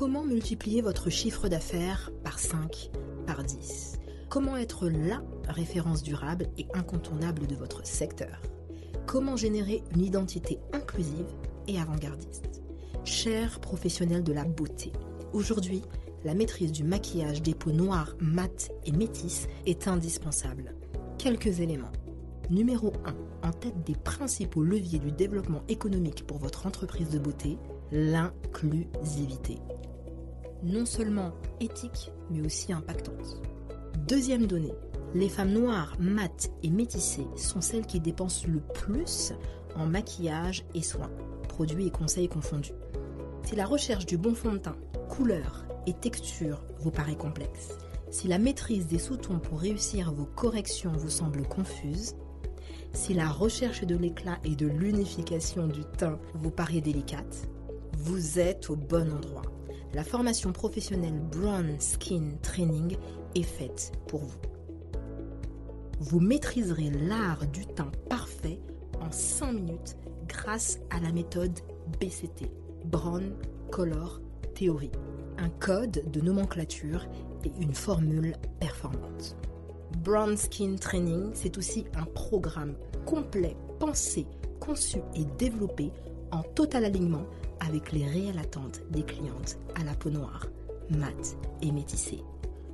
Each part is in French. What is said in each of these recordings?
Comment multiplier votre chiffre d'affaires par 5, par 10 Comment être LA référence durable et incontournable de votre secteur? Comment générer une identité inclusive et avant-gardiste? Chers professionnels de la beauté, aujourd'hui, la maîtrise du maquillage des peaux noires, mates et métisses est indispensable. Quelques éléments. Numéro 1. En tête des principaux leviers du développement économique pour votre entreprise de beauté, l'inclusivité. Non seulement éthique, mais aussi impactante. Deuxième donnée. Les femmes noires, mates et métissées sont celles qui dépensent le plus en maquillage et soins, produits et conseils confondus. Si la recherche du bon fond de teint, couleur et texture vous paraît complexe, si la maîtrise des sous-tons pour réussir vos corrections vous semble confuse, si la recherche de l'éclat et de l'unification du teint vous paraît délicate, vous êtes au bon endroit. La formation professionnelle Brown Skin Training est faite pour vous. Vous maîtriserez l'art du teint parfait en 5 minutes grâce à la méthode BCT, Brown Color Theory, un code de nomenclature et une formule performante. Brown Skin Training, c'est aussi un programme complet, pensé, conçu et développé en total alignement avec les réelles attentes des clientes à la peau noire, mate et métissée.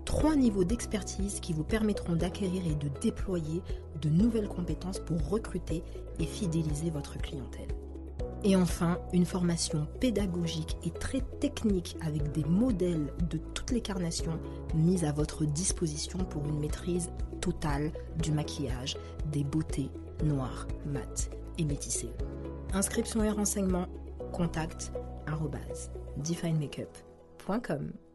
Trois niveaux d'expertise qui vous permettront d'acquérir et de déployer de nouvelles compétences pour recruter et fidéliser votre clientèle. Et enfin, une formation pédagogique et très technique avec des modèles de toutes les carnations mis à votre disposition pour une maîtrise totale du maquillage, des beautés noires, mates et métissées. Inscription et renseignements, contact definemakeup.com.